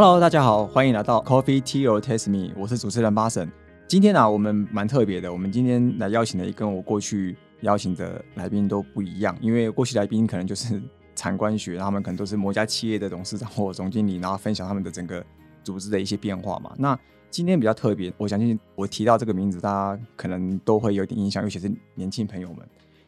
Hello，大家好，欢迎来到 Coffee Tea or Taste Me，我是主持人巴神。今天呢、我们蛮特别的，我们今天来邀请的跟我过去邀请的来宾都不一样，因为过去来宾可能就是产官学，他们可能都是某家企业的董事长或总经理，然后分享他们的整个组织的一些变化嘛。那今天比较特别，我相信我提到这个名字，大家可能都会有点印象，尤其是年轻朋友们。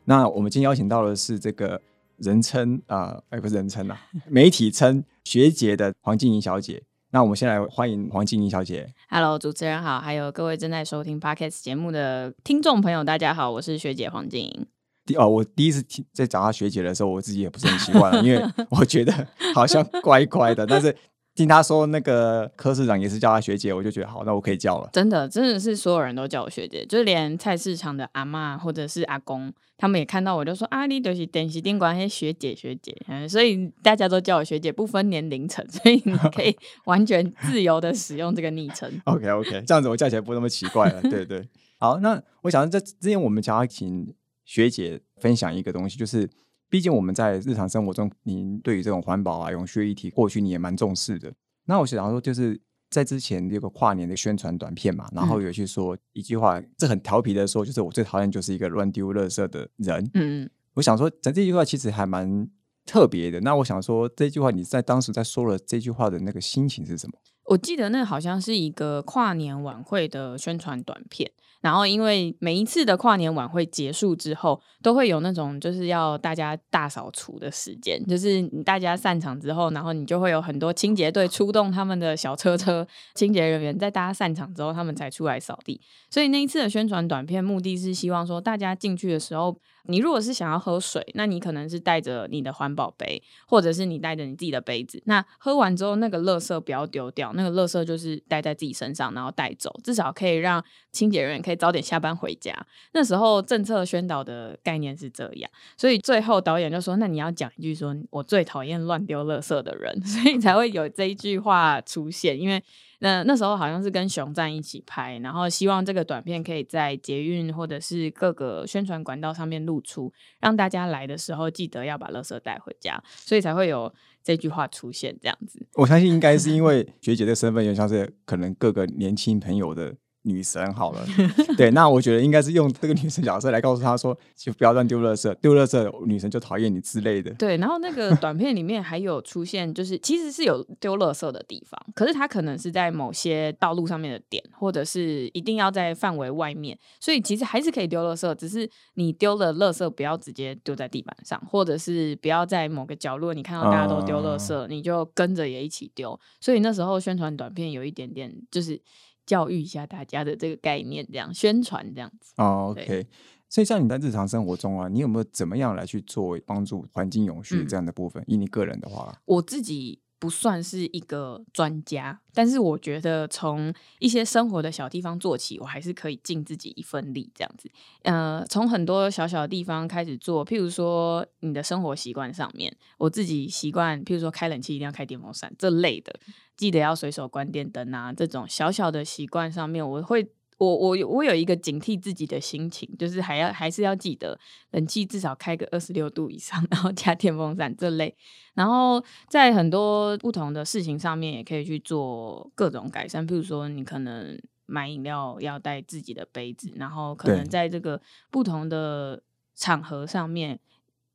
那我们今天邀请到的是这个人称啊，哎、不是人称啊，媒体称学姐的黄静怡小姐。那我们先来欢迎黄静怡小姐。Hello，主持人好，还有各位正在收听 Podcast 节目的听众朋友，大家好，我是学姐黄静怡。第哦，我第一次听在找她学姐的时候，我自己也不是很习惯，因为我觉得好像乖乖的。但是听他说那个柯市长也是叫他学姐，我就觉得好，那我可以叫了。真的，真的是所有人都叫我学姐，就连菜市场的阿嬷或者是阿公，他们也看到我就说啊，你就是电视店管些学姐学姐，嗯，所以大家都叫我学姐，不分年龄层，所以你可以 完全自由的使用这个昵称。OK OK，这样子我叫起来不那么奇怪了。对对，好，那我想在之前我们想要请学姐分享一个东西，就是毕竟我们在日常生活中，您对于这种环保啊、永续议题，过去你也蛮重视的。那我想说，就是在之前这个跨年的宣传短片嘛，然后有去说一句话，这很调皮的说，就是我最讨厌就是一个乱丢垃圾的人。嗯，我想说，这这句话其实还蛮特别的。那我想说，这句话你在当时在说了这句话的那个心情是什么？我记得那好像是一个跨年晚会的宣传短片，然后因为每一次的跨年晚会结束之后，都会有那种就是要大家大扫除的时间，就是大家散场之后，然后你就会有很多清洁队出动他们的小车车，清洁人员在大家散场之后，他们才出来扫地。所以那一次的宣传短片目的是希望说，大家进去的时候，你如果是想要喝水，那你可能是带着你的环保杯，或者是你带着你自己的杯子。那喝完之后，那个垃圾不要丢掉，那个垃圾就是带在自己身上，然后带走，至少可以让清洁人员可以早点下班回家。那时候政策宣导的概念是这样，所以最后导演就说：“那你要讲一句说，我最讨厌乱丢垃圾的人。”所以才会有这一句话出现，因为。那那时候好像是跟熊站一起拍，然后希望这个短片可以在捷运或者是各个宣传管道上面露出，让大家来的时候记得要把垃圾带回家，所以才会有这句话出现这样子。我相信应该是因为学姐的身份，有像是可能各个年轻朋友的女神好了。对，那我觉得应该是用这个女神角色来告诉她说，就不要乱丢垃圾，丢垃圾女神就讨厌你之类的。对，然后那个短片里面还有出现，就是其实是有丢垃圾的地方，可是它可能是在某些道路上面的点，或者是一定要在范围外面，所以其实还是可以丢垃圾，只是你丢了垃圾不要直接丢在地板上，或者是不要在某个角落你看到大家都丢垃圾，你就跟着也一起丢。所以那时候宣传短片有一点点就是教育一下大家的这个概念，这样宣传这样子。哦对，OK。所以像你在日常生活中啊，你有没有怎么样来去做帮助环境永续嗯这样的部分？以你个人的话，我自己不算是一个专家，但是我觉得从一些生活的小地方做起，我还是可以尽自己一份力，这样子。呃，从很多小小的地方开始做，譬如说你的生活习惯上面，我自己习惯，譬如说开冷气一定要开电风扇这类的，记得要随手关电灯啊，这种小小的习惯上面，我会。我我有我有一个警惕自己的心情，就是还要还是要记得冷气至少开个二十六度以上，然后加电风扇这类，然后在很多不同的事情上面也可以去做各种改善，譬如说你可能买饮料要带自己的杯子，然后可能在这个不同的场合上面。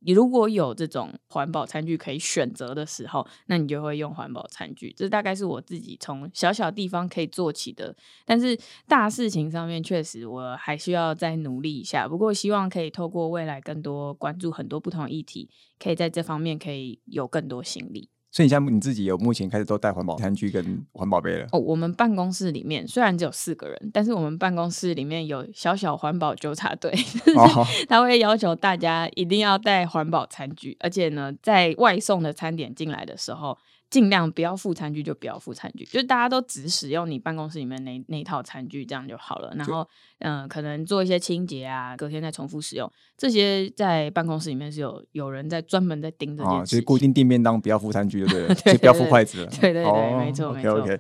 你如果有这种环保餐具可以选择的时候，那你就会用环保餐具。这大概是我自己从小小地方可以做起的，但是大事情上面确实我还需要再努力一下。不过希望可以透过未来更多关注很多不同议题，可以在这方面可以有更多心力。所以你现在你自己有目前开始都带环保餐具跟环保杯了。哦，我们办公室里面虽然只有四个人，但是我们办公室里面有小小环保纠察队，哦，他会要求大家一定要带环保餐具，而且呢，在外送的餐点进来的时候，尽量不要付餐具就不要付餐具，就是大家都只使用你办公室里面那那套餐具，这样就好了。然后，嗯、可能做一些清洁啊，隔天再重复使用，这些在办公室里面是有有人在专门在盯这件哦，事情。就是固定订便当不要付餐具就对了，对就不要付筷子了。对对对哦没错没错 OK。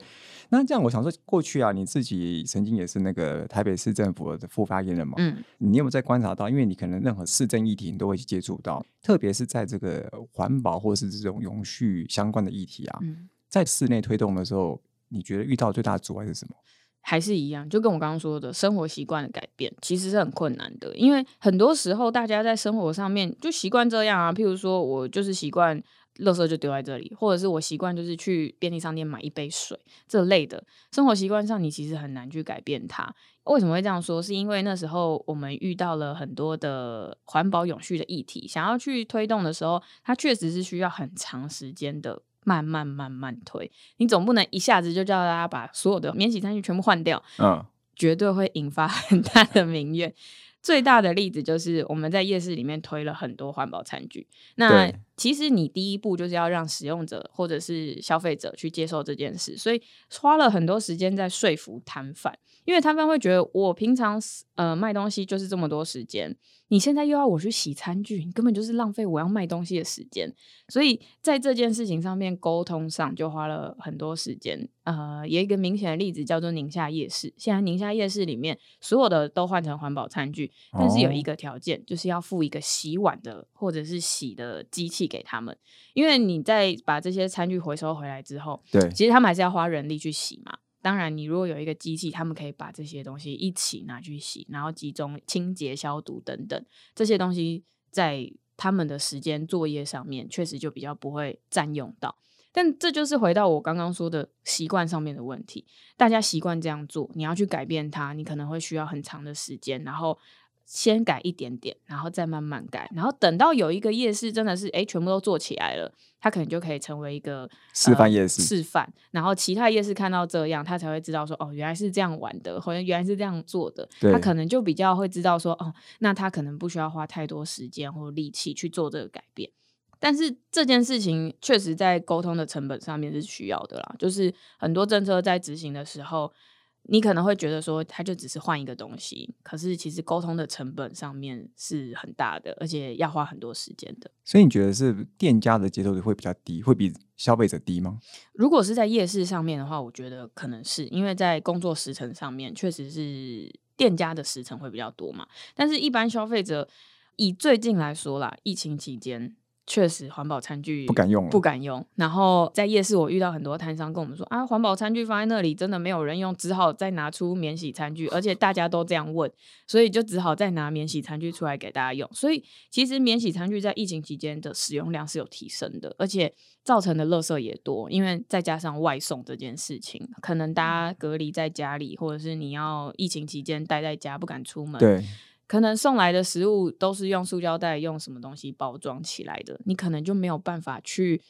那这样，我想说，过去啊，你自己曾经也是那个台北市政府的副发言人嘛？嗯，你有没有在观察到？因为你可能任何市政议题你都会去接触到，特别是在这个环保或是这种永续相关的议题啊，嗯在室内推动的时候，你觉得遇到最大的阻碍是什么？还是一样，就跟我刚刚说的，生活习惯的改变其实是很困难的，因为很多时候大家在生活上面就习惯这样啊。譬如说，我就是习惯，垃圾就丢在这里，或者是我习惯就是去便利商店买一杯水这类的生活习惯上，你其实很难去改变它。为什么会这样说？是因为那时候我们遇到了很多的环保永续的议题，想要去推动的时候，它确实是需要很长时间的。慢慢慢慢推，你总不能一下子就叫大家把所有的免洗餐具全部换掉，嗯，绝对会引发很大的民怨。最大的例子就是我们在夜市里面推了很多环保餐具，那其实你第一步就是要让使用者或者是消费者去接受这件事，所以花了很多时间在说服摊贩，因为摊贩会觉得我平常呃卖东西就是这么多时间。你现在又要我去洗餐具，你根本就是浪费我要卖东西的时间。所以在这件事情上面沟通上就花了很多时间。呃，有一个明显的例子叫做宁夏夜市。现在宁夏夜市里面所有的都换成环保餐具，但是有一个条件，就是要付一个洗碗的或者是洗的机器给他们。因为你在把这些餐具回收回来之后，对，其实他们还是要花人力去洗嘛。当然，你如果有一个机器，他们可以把这些东西一起拿去洗，然后集中清洁、消毒等等这些东西，在他们的时间作业上面，确实就比较不会占用到。但这就是回到我刚刚说的习惯上面的问题，大家习惯这样做，你要去改变它，你可能会需要很长的时间，然后。先改一点点，然后再慢慢改，然后等到有一个夜市真的是哎全部都做起来了，它可能就可以成为一个示范夜市。示范，然后其他夜市看到这样，他才会知道说哦原来是这样玩的，或者原来是这样做的，他可能就比较会知道说哦，那他可能不需要花太多时间或力气去做这个改变。但是这件事情确实在沟通的成本上面是需要的啦，就是很多政策在执行的时候。你可能会觉得说，他就只是换一个东西，可是其实沟通的成本上面是很大的，而且要花很多时间的。所以你觉得是店家的接受度会比较低，会比消费者低吗？如果是在夜市上面的话，我觉得可能是因为在工作时程上面，确实是店家的时程会比较多嘛。但是，一般消费者以最近来说啦，疫情期间。确实，环保餐具不敢用，不敢用。然后在夜市，我遇到很多摊商跟我们说啊，环保餐具放在那里，真的没有人用，只好再拿出免洗餐具，而且大家都这样问，所以就只好再拿免洗餐具出来给大家用。所以其实免洗餐具在疫情期间的使用量是有提升的，而且造成的垃圾也多，因为再加上外送这件事情，可能大家隔离在家里，或者是你要疫情期间待在家不敢出门，对。可能送来的食物都是用塑胶袋、用什么东西包装起来的，你可能就没有办法去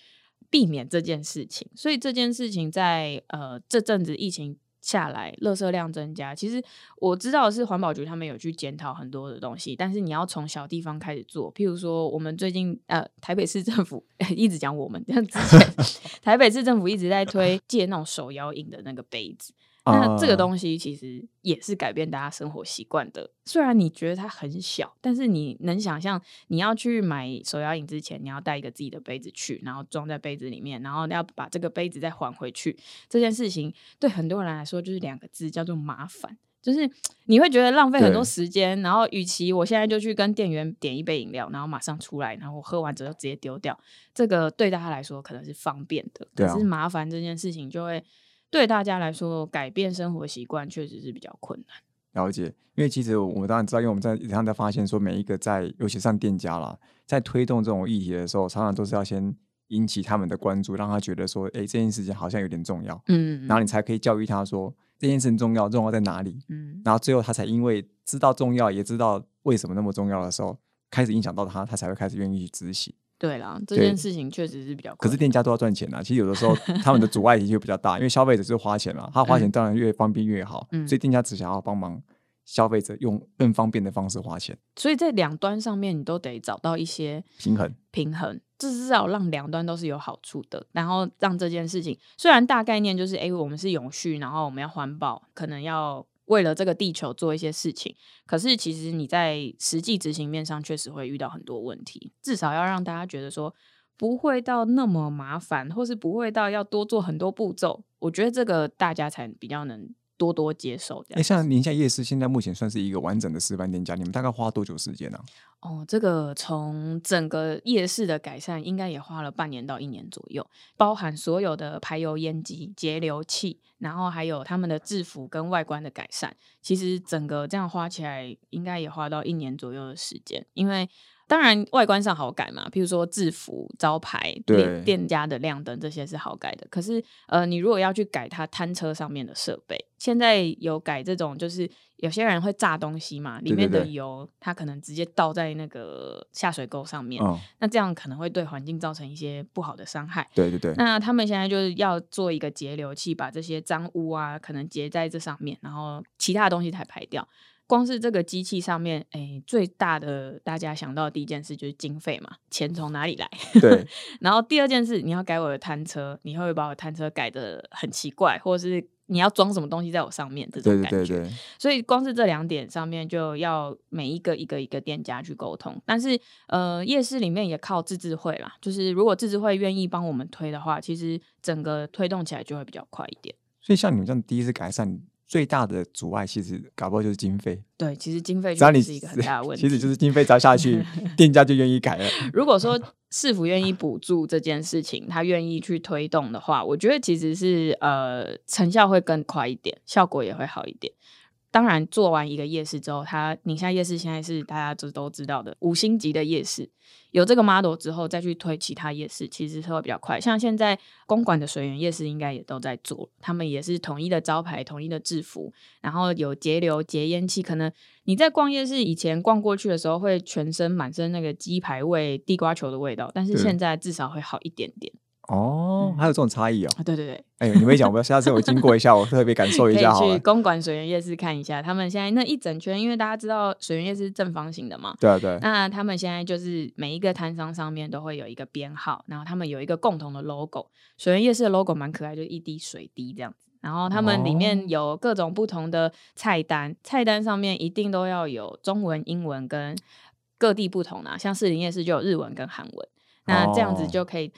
避免这件事情。所以这件事情在呃这阵子疫情下来，垃圾量增加。其实我知道是环保局他们有去检讨很多的东西，但是你要从小地方开始做。譬如说，我们最近呃台北市政府 一直讲我们，像之前 台北市政府一直在推借那种手摇饮的那个杯子。那这个东西其实也是改变大家生活习惯的。虽然你觉得它很小，但是你能想象，你要去买手摇饮之前，你要带一个自己的杯子去，然后装在杯子里面，然后要把这个杯子再还回去。这件事情对很多人来说就是两个字，叫做麻烦。就是 你会觉得浪费很多时间，然后与其我现在就去跟店员点一杯饮料，然后马上出来，然后我喝完之后直接丢掉，这个对大家来说可能是方便的，可是麻烦这件事情就会。对大家来说，改变生活习惯确实是比较困难。了解，因为其实我们当然知道，因为我们在常常在发现说，每一个在尤其上店家啦，在推动这种议题的时候，常常都是要先引起他们的关注，让他觉得说，哎，这件事情好像有点重要，嗯，然后你才可以教育他说，这件事情重要，重要在哪里，嗯，然后最后他才因为知道重要，也知道为什么那么重要的时候，开始影响到他，他才会开始愿意去执行。对啦，这件事情确实是比较。可是店家都要赚钱啊，其实有的时候 他们的阻碍就比较大，因为消费者是花钱嘛，他花钱当然越方便越好，所以店家只想要帮忙消费者用更方便的方式花钱。所以在两端上面，你都得找到一些平衡，平衡至少让两端都是有好处的，然后让这件事情虽然大概念就是，哎，我们是永续，然后我们要环保，可能要。为了这个地球做一些事情，可是其实你在实际执行面上确实会遇到很多问题。至少要让大家觉得说不会到那么麻烦，或是不会到要多做很多步骤。我觉得这个大家才比较能多多接受这哎，样。像宁夏夜市现在目前算是一个完整的示范店家，你们大概花多久时间呢、哦，这个从整个夜市的改善，应该也花了半年到一年左右，包含所有的排油烟机、节流器，然后还有他们的制服跟外观的改善。其实整个这样花起来，应该也花到一年左右的时间，因为。当然，外观上好改嘛，譬如说制服、招牌、对店店家的亮灯这些是好改的。可是，呃，你如果要去改它摊车上面的设备，现在有改这种，就是有些人会炸东西嘛，里面的油它可能直接倒在那个下水沟上面，嗯，那这样可能会对环境造成一些不好的伤害。对对对，那他们现在就是要做一个截流器，把这些脏污啊，可能截在这上面，然后其他的东西才排掉。光是这个机器上面，哎，最大的大家想到的第一件事就是经费嘛，钱从哪里来？对 然后第二件事，你要改我的摊车，你会不会把我摊车改的很奇怪，或者是你要装什么东西在我上面这种感觉？对对对，所以光是这两点上面就要每一个一个一个店家去沟通，但是呃夜市里面也靠自治会啦，就是如果自治会愿意帮我们推的话，其实整个推动起来就会比较快一点。所以像你们这样第一次改善，最大的阻碍其实搞不好就是经费，对，其实经费只要你就是一个很大的问题。其实就是经费砸下去，店家就愿意改了。如果说 市府愿意补助这件事情，他愿意去推动的话，我觉得其实是呃成效会更快一点，效果也会好一点。当然，做完一个夜市之后，它宁夏夜市现在是大家都都知道的五星级的夜市。有这个 model 之后，再去推其他夜市，其实是会比较快。像现在公馆的水源夜市应该也都在做，他们也是统一的招牌、统一的制服，然后有节流、节烟器。可能你在逛夜市以前逛过去的时候，会全身满身那个鸡排味、地瓜球的味道，但是对现在至少会好一点点。哦，还有这种差异哦。啊，对对对，哎，你没讲，我下次我经过一下，我特别感受一下 好了。去公馆水源夜市看一下，他们现在那一整圈，因为大家知道水源夜市是正方形的嘛，对啊对，那他们现在就是每一个摊商上面都会有一个编号，然后他们有一个共同的 logo。水源夜市的 logo 蛮可爱，就是一滴水滴这样子。然后他们里哦面有各种不同的菜单，菜单上面一定都要有中文、英文跟各地不同啊，像士林夜市就有日文跟韩文。那这样子哦就可以，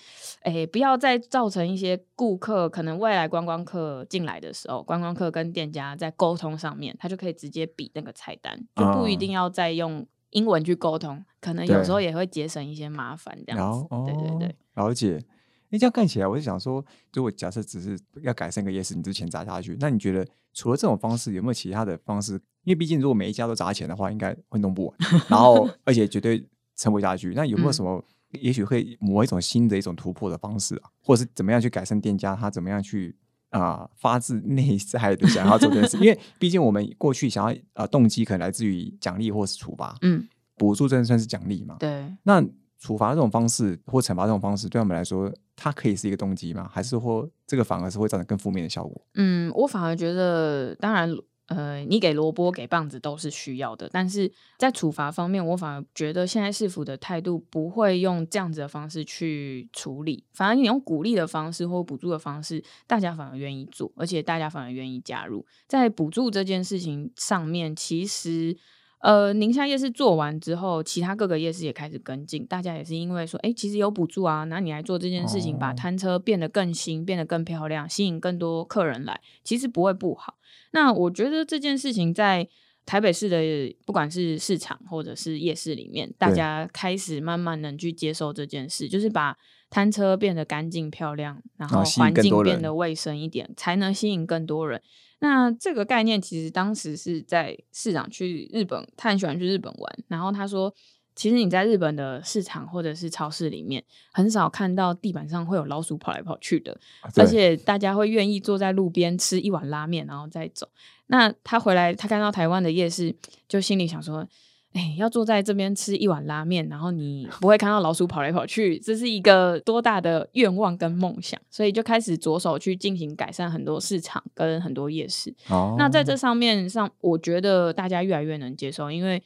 诶、不要再造成一些顾客可能未来观光客进来的时候，观光客跟店家在沟通上面，他就可以直接比那个菜单，就不一嗯定要再用英文去沟通，可能有时候也会节省一些麻烦，这样子。哦，对对对，了解。哎，这样看起来，我就想说，如果假设只是要改善个夜市，你之前砸下去，那你觉得除了这种方式，有没有其他的方式？因为毕竟如果每一家都砸钱的话，应该会弄不完，然后 而且绝对撑不下去。那有没有嗯什么，也许会磨一种新的一种突破的方式啊，或者是怎么样去改善店家他怎么样去啊、发自内在的想要做这件事？因为毕竟我们过去想要呃动机可能来自于奖励或是处罚，嗯，补助真的算是奖励嘛？对。那处罚这种方式或惩罚这种方式，对我们来说，它可以是一个动机吗？还是说这个反而是会造成更负面的效果？嗯，我反而觉得，当然，呃，你给萝卜给棒子都是需要的，但是在处罚方面，我反而觉得现在市府的态度不会用这样子的方式去处理，反而你用鼓励的方式或补助的方式，大家反而愿意做，而且大家反而愿意加入。在补助这件事情上面，其实。呃，宁夏夜市做完之后，其他各个夜市也开始跟进，大家也是因为说，哎，其实有补助啊，那你来做这件事情，把哦摊车变得更新，变得更漂亮，吸引更多客人来，其实不会不好。那我觉得这件事情在台北市的不管是市场或者是夜市里面，大家开始慢慢能去接受这件事，就是把摊车变得干净漂亮，然后环境变得卫生一点，才能吸引更多人。那这个概念其实当时是在市长去日本，他很喜欢去日本玩，然后他说。其实你在日本的市场或者是超市里面，很少看到地板上会有老鼠跑来跑去的，啊而且大家会愿意坐在路边吃一碗拉面，然后再走。那他回来，他看到台湾的夜市，就心里想说：“哎，要坐在这边吃一碗拉面，然后你不会看到老鼠跑来跑去，这是一个多大的愿望跟梦想。”所以就开始着手去进行改善很多市场跟很多夜市。哦，那在这上面上，我觉得大家越来越能接受，因为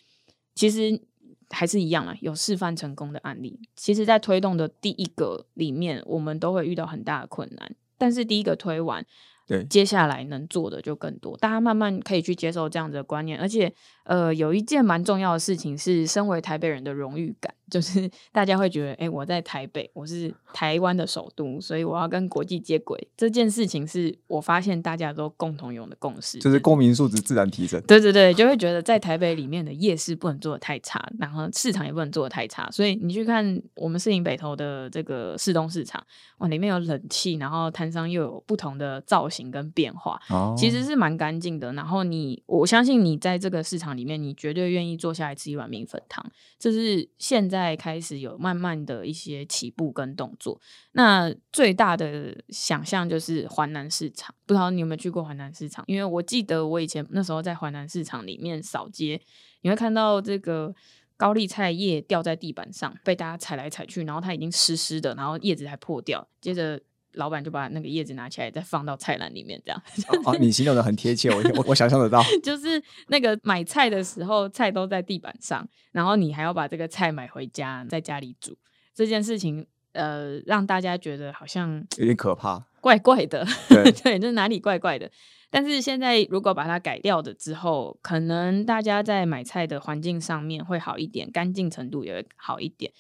其实还是一样啊，有示范成功的案例。其实，在推动的第一个里面，我们都会遇到很大的困难，但是第一个推完，对接下来能做的就更多，大家慢慢可以去接受这样子的观念，而且呃，有一件蛮重要的事情是，身为台北人的荣誉感，就是 大家会觉得，哎、我在台北，我是台湾的首都，所以我要跟国际接轨。这件事情是我发现大家都共同有的共识，就是公民素质自然提升。对对对，就会觉得在台北里面的夜市不能做的太差，然后市场也不能做的太差。所以你去看我们摄影北投的这个市东市场，哇，里面有冷气，然后摊商又有不同的造型跟变化，哦，其实是蛮干净的。然后你，我相信你在这个市场里面，你绝对愿意坐下来吃一碗米粉汤。这是现在开始有慢慢的一些起步跟动作。那最大的想象就是华南市场，不知道你有没有去过华南市场？因为我记得我以前那时候在华南市场里面扫街，你会看到这个。高丽菜叶掉在地板上，被大家踩来踩去，然后它已经湿湿的，然后叶子还破掉。接着老板就把那个叶子拿起来，再放到菜篮里面，这样。哦，你形容的很贴切，我我我想象得到。就是那个买菜的时候，菜都在地板上，然后你还要把这个菜买回家，在家里煮这件事情，呃，让大家觉得好像有点可怕。怪怪的，对 对，就是哪里怪怪的。但是现在如果把它改掉的之后，可能大家在买菜的环境上面会好一点，干净程度也会好一点。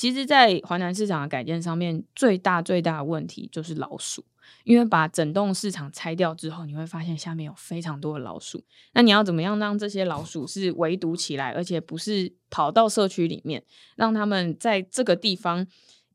其实，在华南市场的改建上面，最大最大的问题就是老鼠。因为把整栋市场拆掉之后，你会发现下面有非常多的老鼠。那你要怎么样让这些老鼠是围堵起来，而且不是跑到社区里面，让他们在这个地方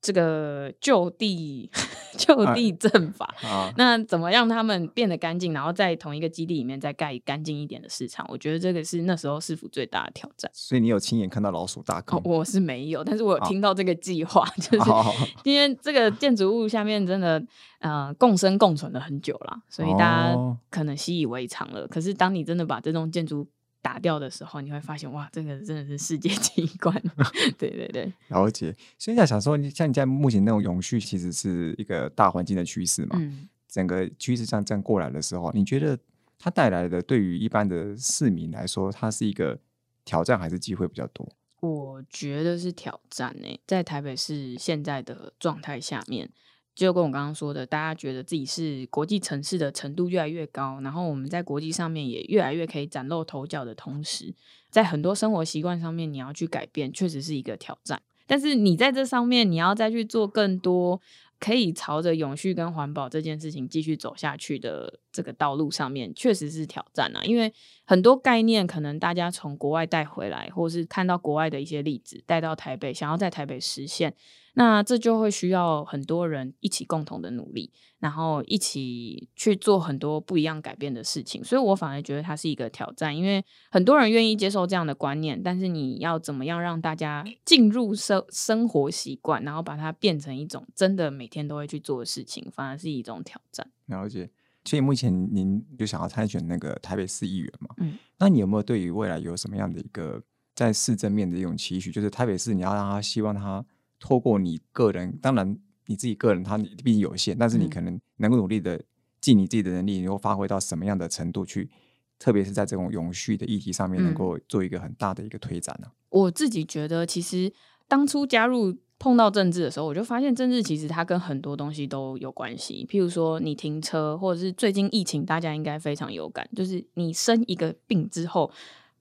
这个就地 就地正法？啊，那怎么让他们变得干净，然后在同一个基地里面再盖干净一点的市场？我觉得这个是那时候市府最大的挑战。所以你有亲眼看到老鼠大坑哦，？我是没有，但是我有好听到这个计划，就是哦因为这个建筑物下面真的呃共生共存了很久了，所以大家哦可能习以为常了。可是当你真的把这栋建筑打掉的时候，你会发现哇，这个真的是世界 奇观。对对对，了解。所以在想说，你像你在目前那种永续，其实是一个大环境的趋势嘛。嗯。整个趋势上这样过来的时候，你觉得它带来的对于一般的市民来说，它是一个挑战还是机会比较多？我觉得是挑战呢、在台北市现在的状态下面，就跟我刚刚说的，大家觉得自己是国际城市的程度越来越高，然后我们在国际上面也越来越可以崭露头角的同时，在很多生活习惯上面，你要去改变，确实是一个挑战。但是你在这上面，你要再去做更多可以朝着永续跟环保这件事情继续走下去的这个道路上面，确实是挑战啊。因为很多概念可能大家从国外带回来，或是看到国外的一些例子带到台北，想要在台北实现，那这就会需要很多人一起共同的努力，然后一起去做很多不一样改变的事情。所以我反而觉得它是一个挑战，因为很多人愿意接受这样的观念，但是你要怎么样让大家进入生生活习惯，然后把它变成一种真的每天都会去做的事情，反而是一种挑战。了解。所以目前您就想要参选那个台北市议员嘛？嗯，那你有没有对于未来有什么样的一个在市政面的一种期许？就是台北市你要让他希望他透过你个人，当然你自己个人他毕竟有限，但是你嗯可能能够努力的尽你自己的能力，能够发挥到什么样的程度去，特别是在这种永续的议题上面，能嗯够做一个很大的一个推展呢、我自己觉得，其实当初加入碰到政治的时候，我就发现政治其实它跟很多东西都有关系。譬如说，你停车，或者是最近疫情，大家应该非常有感，就是你生一个病之后。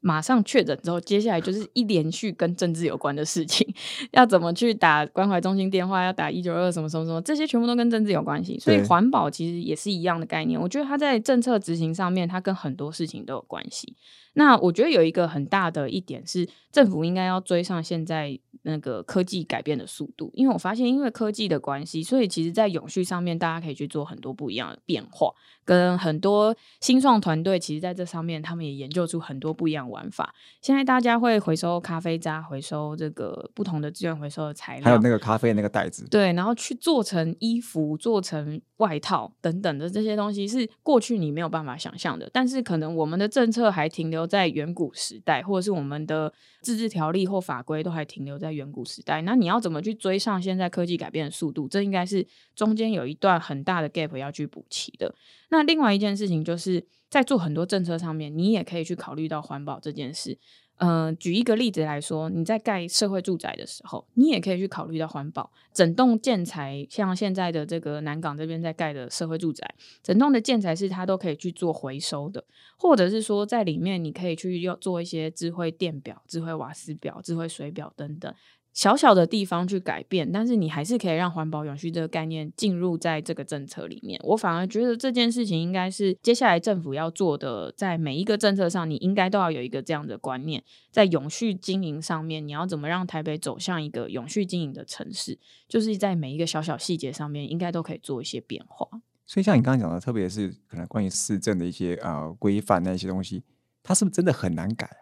马上确诊之后，接下来就是一连续跟政治有关的事情，要怎么去打关怀中心电话，要打一九二什么什么什么，这些全部都跟政治有关系。所以环保其实也是一样的概念。我觉得它在政策执行上面，它跟很多事情都有关系。那我觉得有一个很大的一点是，政府应该要追上现在那个科技改变的速度，因为我发现因为科技的关系，所以其实在永续上面，大家可以去做很多不一样的变化，跟很多新创团队，其实在这上面他们也研究出很多不一样的玩法。现在大家会回收咖啡渣，回收这个不同的资源回收的材料，还有那个咖啡的那个袋子，对，然后去做成衣服、做成外套等等的这些东西，是过去你没有办法想象的。但是可能我们的政策还停留在远古时代，或者是我们的自治条例或法规都还停留在远古时代。那你要怎么去追上现在科技改变的速度？这应该是中间有一段很大的 gap 要去补齐的。那另外一件事情就是在做很多政策上面，你也可以去考虑到环保这件事。呃，举一个例子来说，你在盖社会住宅的时候，你也可以去考虑到环保。整栋建材，像现在的这个南港这边在盖的社会住宅，整栋的建材是它都可以去做回收的，或者是说在里面你可以去用做一些智慧电表、智慧瓦斯表、智慧水表等等。小小的地方去改变，但是你还是可以让环保永续这个概念进入在这个政策里面。我反而觉得这件事情应该是接下来政府要做的，在每一个政策上，你应该都要有一个这样的观念，在永续经营上面，你要怎么让台北走向一个永续经营的城市，就是在每一个小小细节上面，应该都可以做一些变化。所以像你刚刚讲的，特别是可能关于市政的一些呃规范那些东西。他是不是真的很难改啊？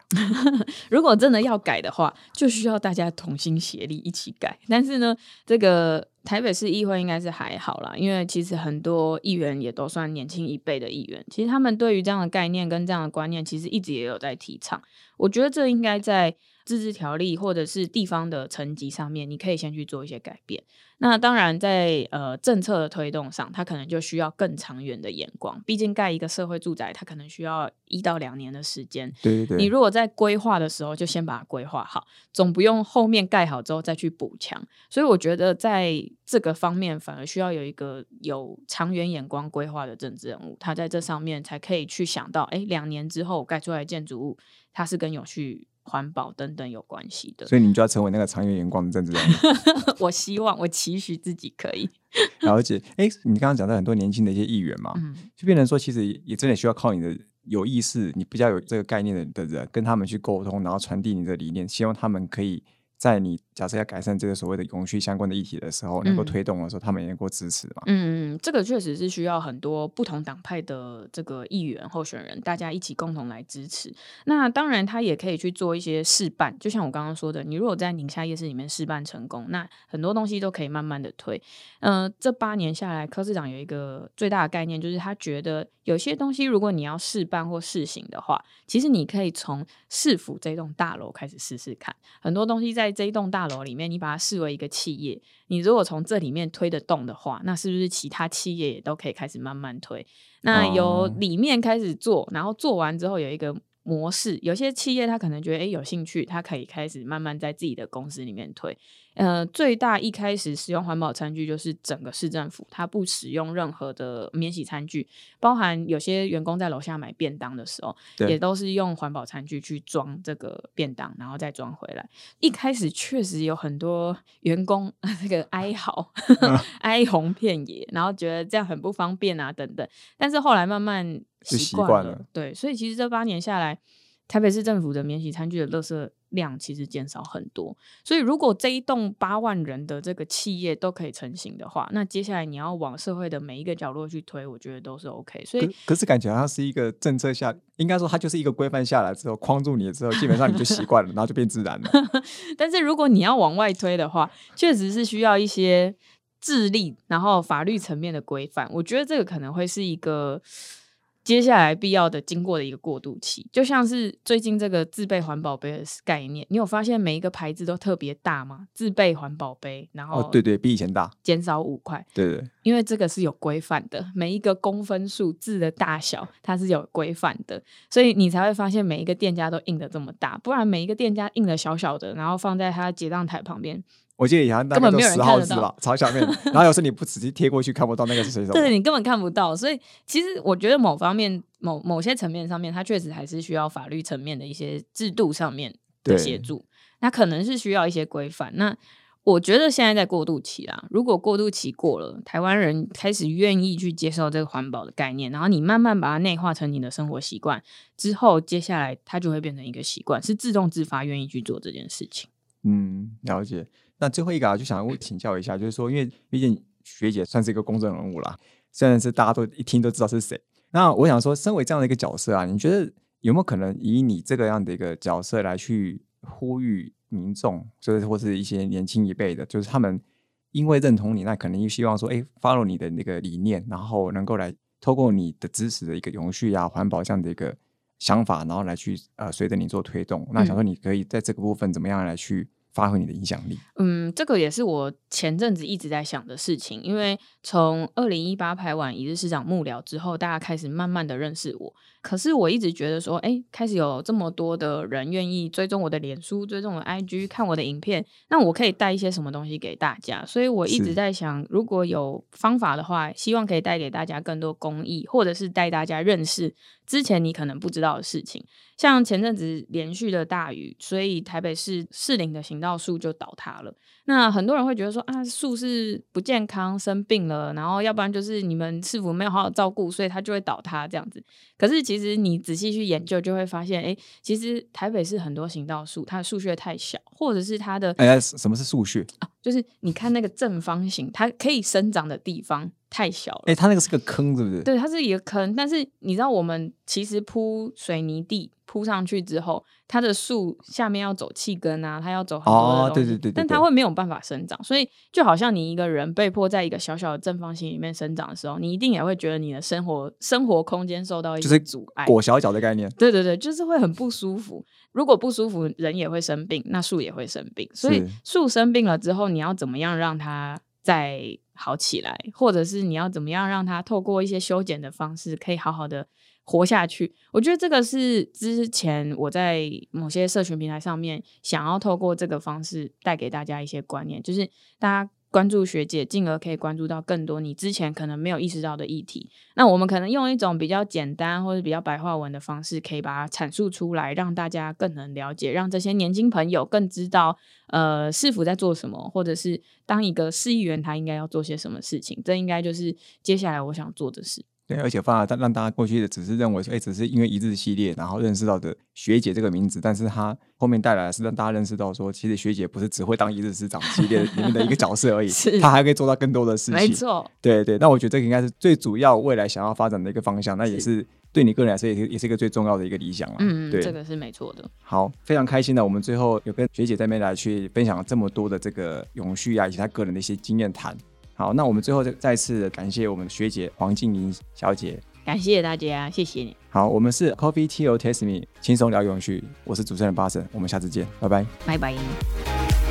如果真的要改的话，就需要大家同心协力一起改。但是呢，这个台北市议会应该是还好啦，因为其实很多议员也都算年轻一辈的议员，其实他们对于这样的概念跟这样的观念，其实一直也有在提倡。我觉得这应该在自治条例或者是地方的层级上面，你可以先去做一些改变。那当然，在呃政策的推动上，它可能就需要更长远的眼光。毕竟盖一个社会住宅，它可能需要一到两年的时间。对对对。你如果在规划的时候就先把它规划好，总不用后面盖好之后再去补强。所以我觉得在这个方面，反而需要有一个有长远眼光规划的政治人物，他在这上面才可以去想到，哎，两年之后盖出来建筑物，它是跟有序。环保等等有关系的，所以你就要成为那个长远眼光的政治人物。我希望，我期许自己可以 了解。哎，你刚刚讲到很多年轻的一些议员嘛，就变成说，其实也真的需要靠你的有意识，你比较有这个概念的的人，跟他们去沟通，然后传递你的理念，希望他们可以。在你假设要改善这个所谓的永续相关的议题的时候，能够推动的时候，他们也能够支持嘛？嗯嗯，这个确实是需要很多不同党派的这个议员候选人，大家一起共同来支持。那当然，他也可以去做一些示范，就像我刚刚说的，你如果在宁夏夜市里面示范成功，那很多东西都可以慢慢的推。嗯，这八年下来，柯市长有一个最大的概念，就是他觉得有些东西，如果你要试办或试行的话，其实你可以从市府这栋大楼开始试试看，很多东西在。这一栋大楼里面，你把它视为一个企业，你如果从这里面推得动的话，那是不是其他企业也都可以开始慢慢推？那由里面开始做，然后做完之后有一个。模式有些企业他可能觉得诶有兴趣，他可以开始慢慢在自己的公司里面推。呃，最大一开始使用环保餐具就是整个市政府，他不使用任何的免洗餐具，包含有些员工在楼下买便当的时候，也都是用环保餐具去装这个便当，然后再装回来。一开始确实有很多员工 这个哀嚎、哀鸿遍野，然后觉得这样很不方便啊等等，但是后来慢慢。习惯了，对，所以其实这八年下来，台北市政府的免洗餐具的垃圾量其实减少很多。所以如果这一栋八万人的这个企业都可以成型的话，那接下来你要往社会的每一个角落去推，我觉得都是 OK。所以可是感觉它是一个政策下，应该说它就是一个规范下来之后框住你之后，基本上你就习惯了，然后就变自然了。但是如果你要往外推的话，确实是需要一些智力，然后法律层面的规范。我觉得这个可能会是一个。接下来必要的经过的一个过渡期，就像是最近这个自备环保杯的概念，你有发现每一个牌子都特别大吗？自备环保杯，然后哦，对对，比以前大，减少五块，对对，因为这个是有规范的，每一个公分数字的大小它是有规范的，所以你才会发现每一个店家都印的这么大，不然每一个店家印的小小的，然后放在他结账台旁边。我记得以前根本没有人看得到，朝下面，然后有时候你不仔细贴过去看不到那个是谁手，对，你根本看不到。所以其实我觉得某方面、某某些层面上面，它确实还是需要法律层面的一些制度上面的协助。那可能是需要一些规范。那我觉得现在在过渡期啦，如果过渡期过了，台湾人开始愿意去接受这个环保的概念，然后你慢慢把它内化成你的生活习惯之后，接下来它就会变成一个习惯，是自动自发愿意去做这件事情。嗯，了解。那最后一个啊，就想要请教一下，就是说，因为毕竟学姐算是一个公众人物啦，虽然是大家都一听都知道是谁。那我想说，身为这样的一个角色啊，你觉得有没有可能以你这个样的一个角色来去呼吁民众，就是或是一些年轻一辈的，就是他们因为认同你，那可能又希望说，哎，follow 你的那个理念，然后能够来透过你的支持的一个永续啊、环保这样的一个想法，然后来去呃随着你做推动。那想说，你可以在这个部分怎么样来去？发挥你的影响力。嗯，这个也是我前阵子一直在想的事情。因为从二零一八拍完一日市长幕僚之后，大家开始慢慢的认识我。可是我一直觉得说，哎，开始有这么多的人愿意追踪我的脸书、追踪我的 IG、看我的影片，那我可以带一些什么东西给大家？所以我一直在想，如果有方法的话，希望可以带给大家更多公益，或者是带大家认识。之前你可能不知道的事情，像前阵子连续的大雨，所以台北市市林的行道树就倒塌了。那很多人会觉得说啊，树是不健康、生病了，然后要不然就是你们市府没有好好照顾，所以它就会倒塌这样子。可是其实你仔细去研究，就会发现，哎，其实台北市很多行道树，它的树穴太小，或者是它的哎，什么是树穴啊？就是你看那个正方形，它可以生长的地方太小了。哎，它那个是个坑，对不对？对，它是一个坑。但是你知道，我们其实铺水泥地铺上去之后，它的树下面要走气根啊，它要走很多的东西。对对对。但它会没有办法生长，所以就好像你一个人被迫在一个小小的正方形里面生长的时候，你一定也会觉得你的生活生活空间受到一些阻碍。裹小脚的概念。对对对，就是会很不舒服。如果不舒服，人也会生病，那树也会生病。所以树生病了之后，你要怎么样让它再好起来，或者是你要怎么样让它透过一些修剪的方式，可以好好的活下去？我觉得这个是之前我在某些社群平台上面想要透过这个方式带给大家一些观念，就是大家。关注学姐，进而可以关注到更多你之前可能没有意识到的议题。那我们可能用一种比较简单或者比较白话文的方式，可以把它阐述出来，让大家更能了解，让这些年轻朋友更知道，呃，市府在做什么，或者是当一个市议员他应该要做些什么事情。这应该就是接下来我想做的事。对，而且反而让大家过去的只是认为说，哎，只是因为一日系列，然后认识到的学姐这个名字，但是她后面带来的是让大家认识到说，其实学姐不是只会当一日师长系列里面的一个角色而已，她还可以做到更多的事情。没错，对对。那我觉得这个应该是最主要未来想要发展的一个方向，那也是对你个人来说也是也是一个最重要的一个理想了。嗯，对，这个是没错的。好，非常开心的，我们最后有跟学姐在那边来去分享了这么多的这个永续啊，以及她个人的一些经验谈。好，那我们最后再再次感谢我们的学姐黄静莹小姐。感谢大家，谢谢你。好，我们是 Coffee Tea or Taste Me，轻松聊永续。我是主持人巴神，我们下次见，拜拜，拜拜。